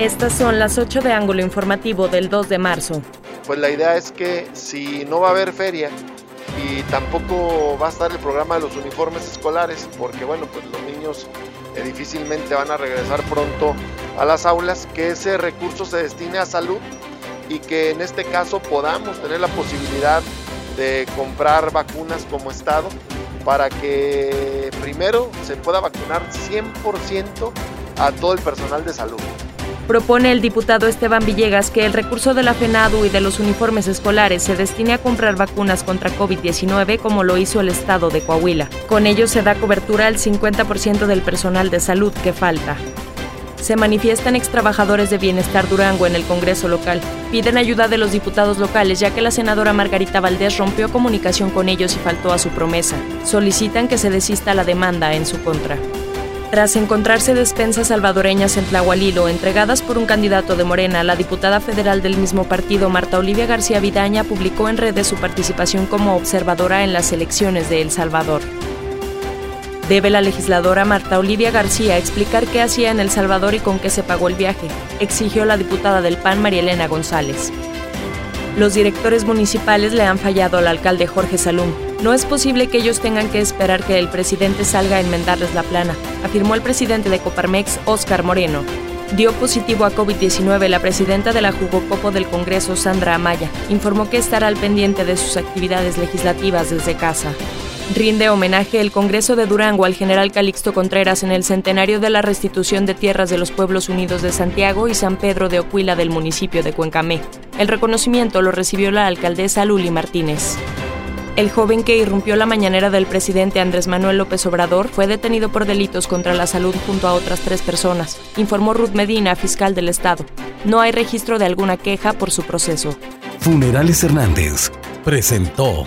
Estas son las 8 de ángulo informativo del 2 de marzo. Pues la idea es que si no va a haber feria y tampoco va a estar el programa de los uniformes escolares, porque bueno, pues los niños difícilmente van a regresar pronto a las aulas, que ese recurso se destine a salud y que en este caso podamos tener la posibilidad de comprar vacunas como Estado para que primero se pueda vacunar 100% a todo el personal de salud. Propone el diputado Esteban Villegas que el recurso de la FENADU y de los uniformes escolares se destine a comprar vacunas contra COVID-19 como lo hizo el estado de Coahuila. Con ello se da cobertura al 50% del personal de salud que falta. Se manifiestan extrabajadores de Bienestar Durango en el Congreso local. Piden ayuda de los diputados locales ya que la senadora Margarita Valdés rompió comunicación con ellos y faltó a su promesa. Solicitan que se desista la demanda en su contra. Tras encontrarse despensas salvadoreñas en Tlahualilo entregadas por un candidato de Morena, la diputada federal del mismo partido, Marta Olivia García Vidaña, publicó en redes su participación como observadora en las elecciones de El Salvador. Debe la legisladora Marta Olivia García explicar qué hacía en El Salvador y con qué se pagó el viaje, exigió la diputada del PAN María Elena González. Los directores municipales le han fallado al alcalde Jorge Salum. No es posible que ellos tengan que esperar que el presidente salga a enmendarles la plana, afirmó el presidente de Coparmex, Óscar Moreno. Dio positivo a COVID-19 la presidenta de la Jugocopo del Congreso, Sandra Amaya. Informó que estará al pendiente de sus actividades legislativas desde casa. Rinde homenaje el Congreso de Durango al general Calixto Contreras en el centenario de la restitución de tierras de los pueblos unidos de Santiago y San Pedro de Ocuila del municipio de Cuencamé. El reconocimiento lo recibió la alcaldesa Luli Martínez. El joven que irrumpió la mañanera del presidente Andrés Manuel López Obrador fue detenido por delitos contra la salud junto a otras tres personas, informó Ruth Medina, fiscal del Estado. No hay registro de alguna queja por su proceso. Funerales Hernández presentó